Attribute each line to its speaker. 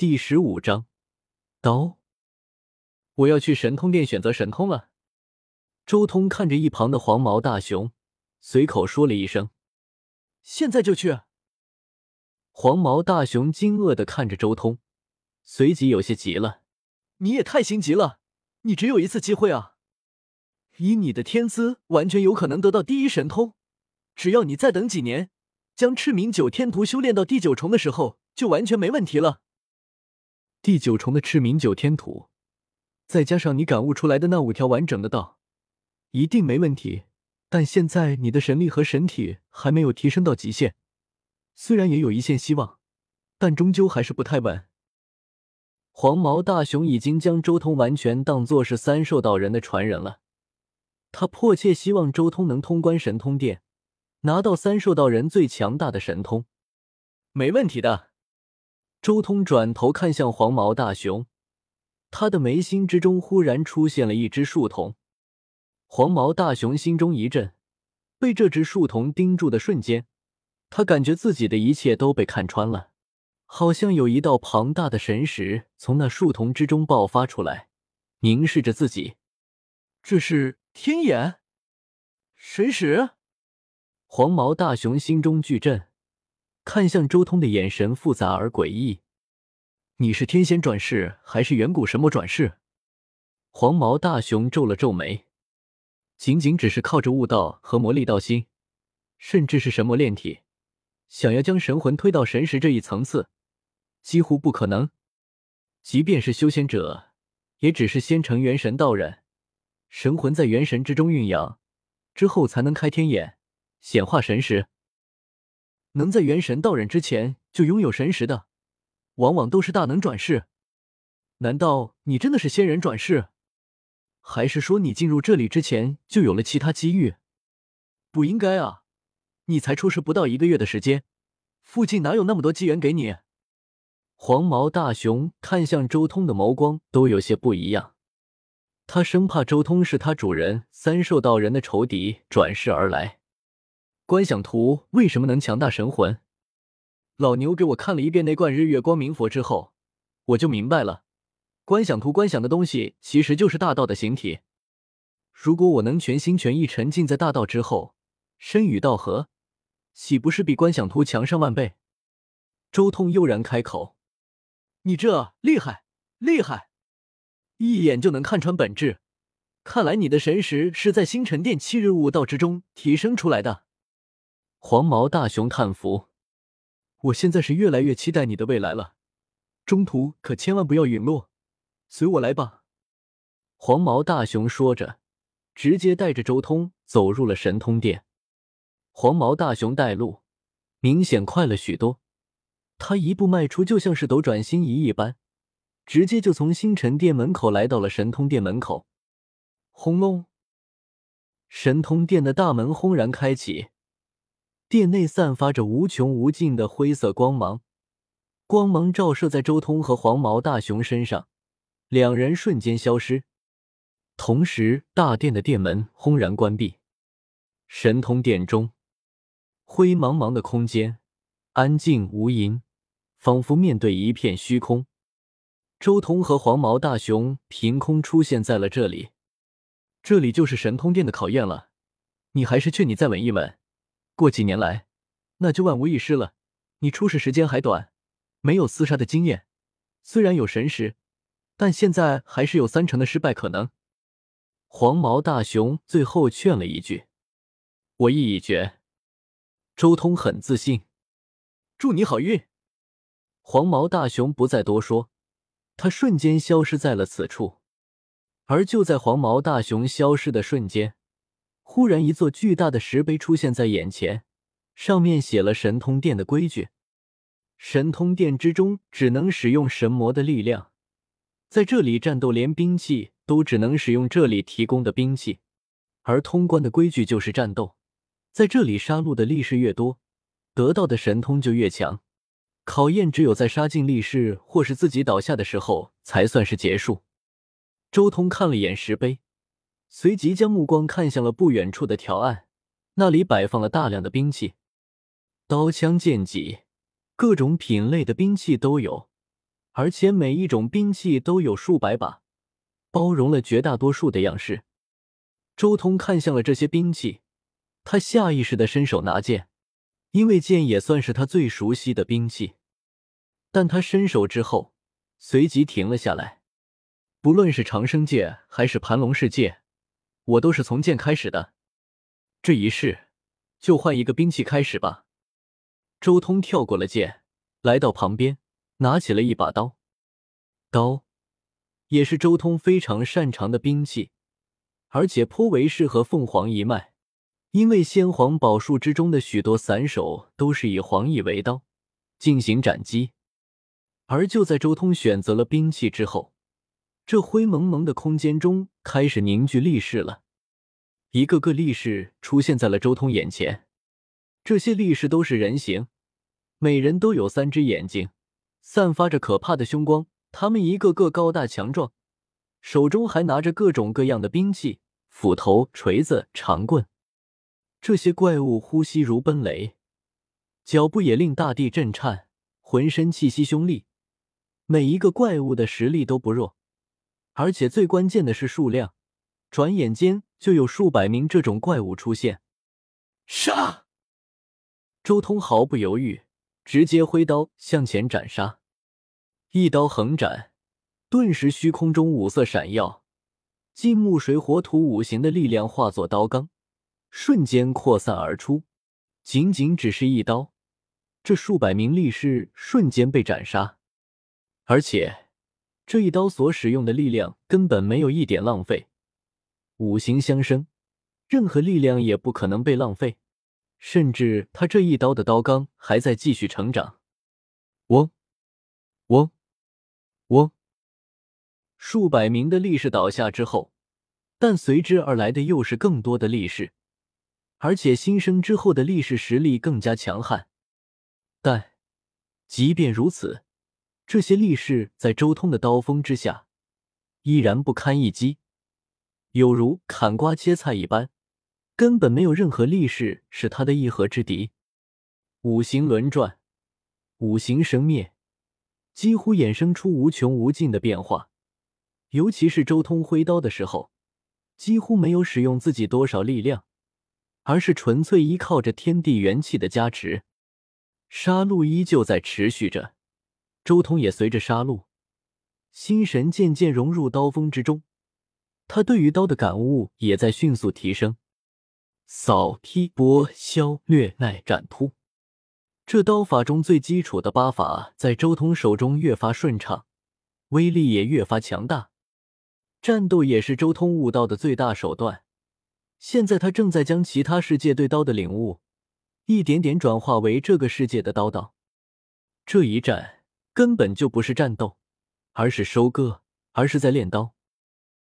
Speaker 1: 第十五章，刀。我要去神通殿选择神通了。周通看着一旁的黄毛大熊，随口说了一声：“
Speaker 2: 现在就去。”
Speaker 1: 黄毛大熊惊愕的看着周通，随即有些急了：“
Speaker 2: 你也太心急了！你只有一次机会啊！以你的天资，完全有可能得到第一神通。只要你再等几年，将赤明九天图修炼到第九重的时候，就完全没问题了。
Speaker 1: 第九重的赤明九天图，再加上你感悟出来的那五条完整的道，一定没问题。但现在你的神力和神体还没有提升到极限。”虽然也有一线希望，但终究还是不太稳。黄毛大熊已经将周通完全当作是三兽道人的传人了，他迫切希望周通能通关神通殿，拿到三兽道人最强大的神通。
Speaker 2: 没问题的。
Speaker 1: 周通转头看向黄毛大熊，他的眉心之中忽然出现了一只树瞳。黄毛大熊心中一震，被这只树瞳盯住的瞬间。他感觉自己的一切都被看穿了，好像有一道庞大的神识从那树丛之中爆发出来，凝视着自己。
Speaker 2: 这是天眼神识。
Speaker 1: 黄毛大熊心中巨震，看向周通的眼神复杂而诡异。你是天仙转世还是远古神魔转世？黄毛大熊皱了皱眉，仅仅只是靠着悟道和魔力道心，甚至是神魔炼体。想要将神魂推到神识这一层次，几乎不可能。即便是修仙者，也只是先成元神道人，神魂在元神之中蕴养，之后才能开天眼，显化神识。能在元神道人之前就拥有神识的，往往都是大能转世。难道你真的是仙人转世？还是说你进入这里之前就有了其他机遇？
Speaker 2: 不应该啊！你才出世不到一个月的时间，附近哪有那么多机缘给你？
Speaker 1: 黄毛大熊看向周通的眸光都有些不一样，他生怕周通是他主人三兽道人的仇敌转世而来。观想图为什么能强大神魂？老牛给我看了一遍那罐日月光明佛之后，我就明白了。观想图观想的东西其实就是大道的形体。如果我能全心全意沉浸在大道之后，身与道合。岂不是比观想图强上万倍？周通悠然开口：“
Speaker 2: 你这厉害，厉害，一眼就能看穿本质。看来你的神识是在星辰殿七日悟道之中提升出来的。”
Speaker 1: 黄毛大熊叹服：“我现在是越来越期待你的未来了，中途可千万不要陨落，随我来吧。”黄毛大熊说着，直接带着周通走入了神通殿。黄毛大熊带路，明显快了许多。他一步迈出，就像是斗转星移一般，直接就从星辰殿门口来到了神通殿门口。轰隆！神通殿的大门轰然开启，殿内散发着无穷无尽的灰色光芒，光芒照射在周通和黄毛大熊身上，两人瞬间消失。同时，大殿的殿门轰然关闭。神通殿中。灰茫茫的空间，安静无垠，仿佛面对一片虚空。周通和黄毛大熊凭空出现在了这里，这里就是神通殿的考验了。你还是劝你再稳一稳，过几年来，那就万无一失了。你出世时间还短，没有厮杀的经验，虽然有神识，但现在还是有三成的失败可能。黄毛大熊最后劝了一句：“我意已决。”周通很自信，
Speaker 2: 祝你好运。
Speaker 1: 黄毛大熊不再多说，他瞬间消失在了此处。而就在黄毛大熊消失的瞬间，忽然一座巨大的石碑出现在眼前，上面写了神通殿的规矩：神通殿之中只能使用神魔的力量，在这里战斗连兵器都只能使用这里提供的兵器，而通关的规矩就是战斗。在这里杀戮的力士越多，得到的神通就越强。考验只有在杀尽力士或是自己倒下的时候才算是结束。周通看了眼石碑，随即将目光看向了不远处的条案，那里摆放了大量的兵器，刀枪剑戟，各种品类的兵器都有，而且每一种兵器都有数百把，包容了绝大多数的样式。周通看向了这些兵器，他下意识的伸手拿剑，因为剑也算是他最熟悉的兵器。但他伸手之后，随即停了下来。不论是长生剑还是盘龙世界，我都是从剑开始的。这一世，就换一个兵器开始吧。周通跳过了剑，来到旁边，拿起了一把刀。刀，也是周通非常擅长的兵器，而且颇为适合凤凰一脉，因为先皇宝术之中的许多散手都是以黄翼为刀进行斩击。而就在周通选择了兵器之后，这灰蒙蒙的空间中开始凝聚力士了，一个个力士出现在了周通眼前。这些力士都是人形，每人都有三只眼睛，散发着可怕的凶光。他们一个个高大强壮，手中还拿着各种各样的兵器：斧头、锤子、长棍。这些怪物呼吸如奔雷，脚步也令大地震颤，浑身气息凶厉。每一个怪物的实力都不弱，而且最关键的是数量。转眼间就有数百名这种怪物出现。
Speaker 2: 杀！
Speaker 1: 周通毫不犹豫，直接挥刀向前斩杀，一刀横斩，顿时虚空中五色闪耀，金木水火土五行的力量化作刀罡，瞬间扩散而出。仅仅只是一刀，这数百名力士瞬间被斩杀。而且，这一刀所使用的力量根本没有一点浪费，五行相生，任何力量也不可能被浪费，甚至他这一刀的刀罡还在继续成长。嗡，嗡，嗡，数百名的力士倒下之后，但随之而来的又是更多的力士，而且新生之后的力士实力更加强悍。但即便如此。这些力士在周通的刀锋之下，依然不堪一击，有如砍瓜切菜一般，根本没有任何力士是他的一合之敌。五行轮转，五行生灭，几乎衍生出无穷无尽的变化。尤其是周通挥刀的时候，几乎没有使用自己多少力量，而是纯粹依靠着天地元气的加持。杀戮依旧在持续着。周通也随着杀戮，心神渐渐融入刀锋之中，他对于刀的感悟也在迅速提升。扫、劈、剥、削、掠、耐、斩、突，这刀法中最基础的八法，在周通手中越发顺畅，威力也越发强大。战斗也是周通悟道的最大手段。现在他正在将其他世界对刀的领悟，一点点转化为这个世界的刀道。这一战。根本就不是战斗，而是收割，而是在练刀。